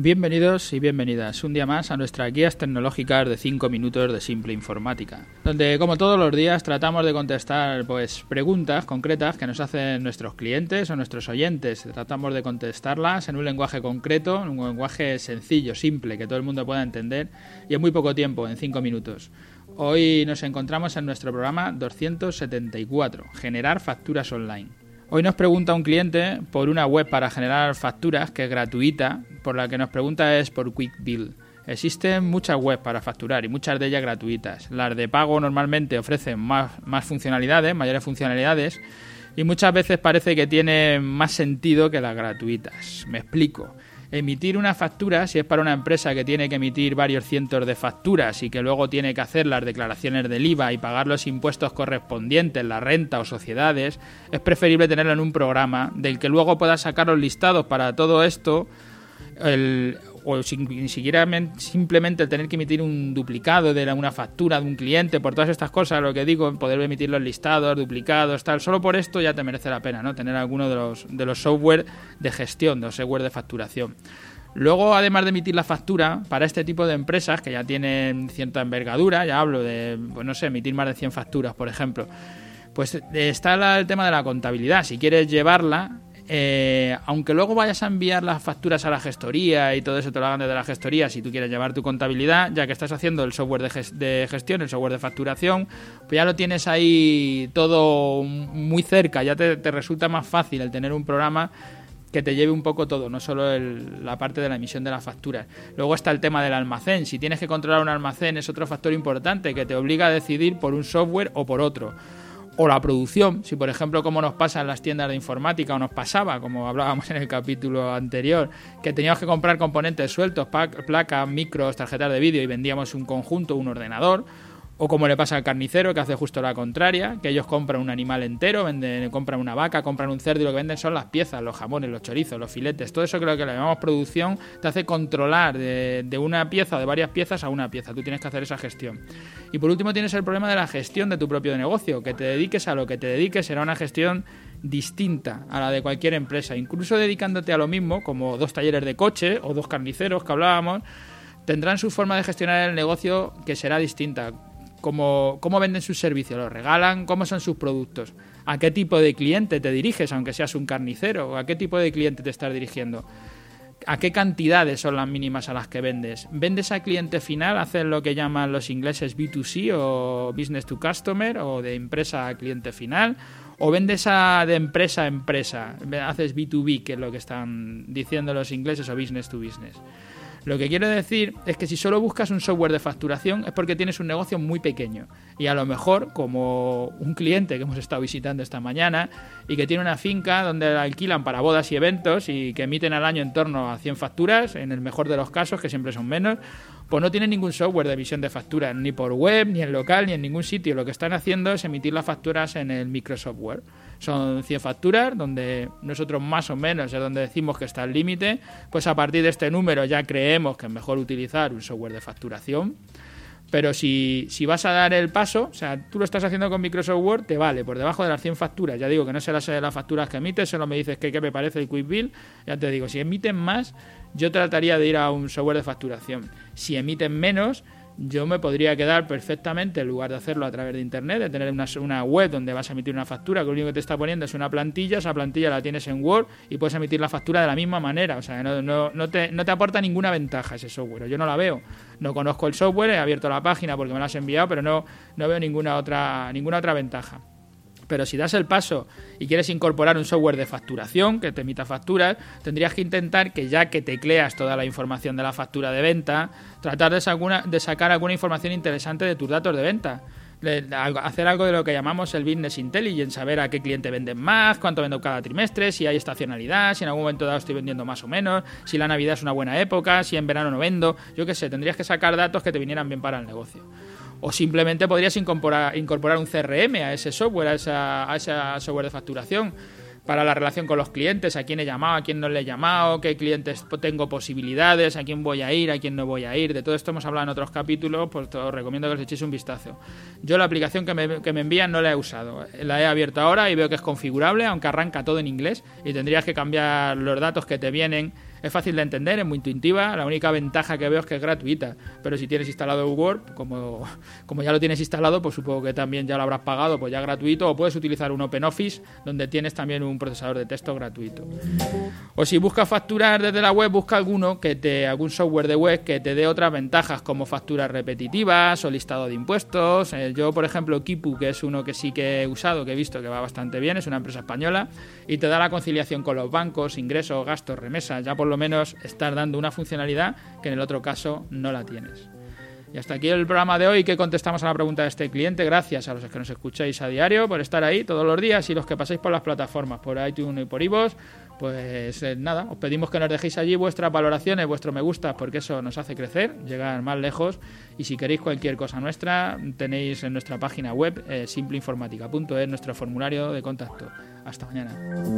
Bienvenidos y bienvenidas un día más a nuestras guías tecnológicas de 5 minutos de simple informática, donde como todos los días tratamos de contestar pues preguntas concretas que nos hacen nuestros clientes o nuestros oyentes. Tratamos de contestarlas en un lenguaje concreto, en un lenguaje sencillo, simple, que todo el mundo pueda entender y en muy poco tiempo, en 5 minutos. Hoy nos encontramos en nuestro programa 274, generar facturas online. Hoy nos pregunta un cliente por una web para generar facturas que es gratuita, por la que nos pregunta es por QuickBill. Existen muchas webs para facturar y muchas de ellas gratuitas. Las de pago normalmente ofrecen más, más funcionalidades, mayores funcionalidades, y muchas veces parece que tienen más sentido que las gratuitas. Me explico emitir una factura, si es para una empresa que tiene que emitir varios cientos de facturas y que luego tiene que hacer las declaraciones del IVA y pagar los impuestos correspondientes, la renta o sociedades, es preferible tenerlo en un programa del que luego pueda sacar los listados. Para todo esto el, o ni siquiera simplemente tener que emitir un duplicado de una factura de un cliente por todas estas cosas, lo que digo, poder emitir los listados, duplicados, tal, solo por esto ya te merece la pena, ¿no? Tener alguno de los, de los software de gestión, de los software de facturación. Luego, además de emitir la factura, para este tipo de empresas que ya tienen cierta envergadura, ya hablo de, pues no sé, emitir más de 100 facturas, por ejemplo, pues está el tema de la contabilidad. Si quieres llevarla, eh, aunque luego vayas a enviar las facturas a la gestoría y todo eso te lo hagan desde la gestoría, si tú quieres llevar tu contabilidad, ya que estás haciendo el software de, gestión, el software de facturación, pues ya lo tienes ahí todo muy cerca, ya te, resulta más fácil el tener un programa que te lleve un poco todo, no solo la parte de la emisión de las facturas. Luego está el tema del almacén. Si tienes que controlar un almacén es otro factor importante que te obliga a decidir por un software o por otro o la producción, si por ejemplo como nos pasa en las tiendas de informática o nos pasaba, como hablábamos en el capítulo anterior, que teníamos que comprar componentes sueltos, placas, micros, tarjetas de vídeo y vendíamos un conjunto, un ordenador, o como le pasa al carnicero, que hace justo la contraria, que ellos compran un animal entero, venden, compran una vaca, compran un cerdo y lo que venden son las piezas, los jamones, los chorizos, los filetes. Todo eso que lo llamamos producción te hace controlar de, de una pieza de varias piezas a una pieza. Tú tienes que hacer esa gestión. Y por último tienes el problema de la gestión de tu propio negocio. Que te dediques a lo que te dediques será una gestión distinta a la de cualquier empresa. Incluso dedicándote a lo mismo, como dos talleres de coche o dos carniceros que hablábamos, tendrán su forma de gestionar el negocio que será distinta cómo, cómo venden sus servicios, los regalan, cómo son sus productos, a qué tipo de cliente te diriges, aunque seas un carnicero, a qué tipo de cliente te estás dirigiendo. ¿A qué cantidades son las mínimas a las que vendes? ¿Vendes a cliente final? ¿Haces lo que llaman los ingleses B2C o Business to Customer o de empresa a cliente final? ¿O vendes a, de empresa a empresa? ¿Haces B2B, que es lo que están diciendo los ingleses, o Business to Business? Lo que quiero decir es que si solo buscas un software de facturación es porque tienes un negocio muy pequeño. Y a lo mejor, como un cliente que hemos estado visitando esta mañana y que tiene una finca donde la alquilan para bodas y eventos y que emiten al año en torno a 100 facturas, en el mejor de los casos, que siempre son menos, pues no tienen ningún software de emisión de facturas, ni por web, ni en local, ni en ningún sitio. Lo que están haciendo es emitir las facturas en el Microsoft Word. Son 100 facturas, donde nosotros más o menos es donde decimos que está el límite, pues a partir de este número ya creemos que es mejor utilizar un software de facturación. Pero si, si, vas a dar el paso, o sea, tú lo estás haciendo con Microsoft Word, te vale, por debajo de las 100 facturas. Ya digo que no sé las, las facturas que emites, solo me dices que qué me parece el Quick Bill. Ya te digo, si emiten más, yo trataría de ir a un software de facturación. Si emiten menos, yo me podría quedar perfectamente, en lugar de hacerlo a través de Internet, de tener una, una, web donde vas a emitir una factura, que lo único que te está poniendo es una plantilla, esa plantilla la tienes en Word y puedes emitir la factura de la misma manera. O sea, no, no, te, no te aporta ninguna ventaja ese software. Yo no la veo. No conozco el software, he abierto la página porque me la has enviado, pero no, no veo ninguna otra, ninguna otra ventaja. Pero si das el paso y quieres incorporar un software de facturación que te emita facturas, tendrías que intentar que ya que tecleas toda la información de la factura de venta, tratar de, sacar alguna información interesante de tus datos de venta hacer algo de lo que llamamos el business intelligence, saber a qué cliente venden más, cuánto vendo cada trimestre, si hay estacionalidad, si en algún momento dado estoy vendiendo más o menos, si la Navidad es una buena época, si en verano no vendo, yo qué sé, tendrías que sacar datos que te vinieran bien para el negocio. O simplemente podrías incorporar, incorporar un CRM a ese software, a, esa, a ese software de facturación para la relación con los clientes, a quién he llamado, a quién no le he llamado, qué clientes tengo posibilidades, a quién voy a ir, a quién no voy a ir. De todo esto hemos hablado en otros capítulos, pues os recomiendo que os echéis un vistazo. Yo la aplicación que me, que me envían no la he usado, la he abierto ahora y veo que es configurable, aunque arranca todo en inglés y tendrías que cambiar los datos que te vienen Es fácil de entender, es muy intuitiva. La única ventaja que veo es que es gratuita. Pero si tienes instalado Word, como, como ya lo tienes instalado, pues supongo que también ya lo habrás pagado, pues ya gratuito. O puedes utilizar un OpenOffice donde tienes también un procesador de texto gratuito. O si buscas facturar desde la web, busca alguno que te, algún software de web que te dé otras ventajas como facturas repetitivas o listado de impuestos. Eh, yo, por ejemplo, Kipu, que es uno que sí que he usado, que he visto que va bastante bien, es una empresa española y te da la conciliación con los bancos, ingresos, gastos, remesas. Ya por lo menos estar dando una funcionalidad que en el otro caso no la tienes. Y hasta aquí el programa de hoy que contestamos a la pregunta de este cliente. Gracias a los que nos escucháis a diario por estar ahí todos los días y los que pasáis por las plataformas, por iTunes y por iVoox. Pues eh, nada, os pedimos que nos dejéis allí vuestras valoraciones, vuestro me gusta, porque eso nos hace crecer, llegar más lejos. Y si queréis cualquier cosa nuestra, tenéis en nuestra página web eh, simpleinformática.es nuestro formulario de contacto. Hasta mañana.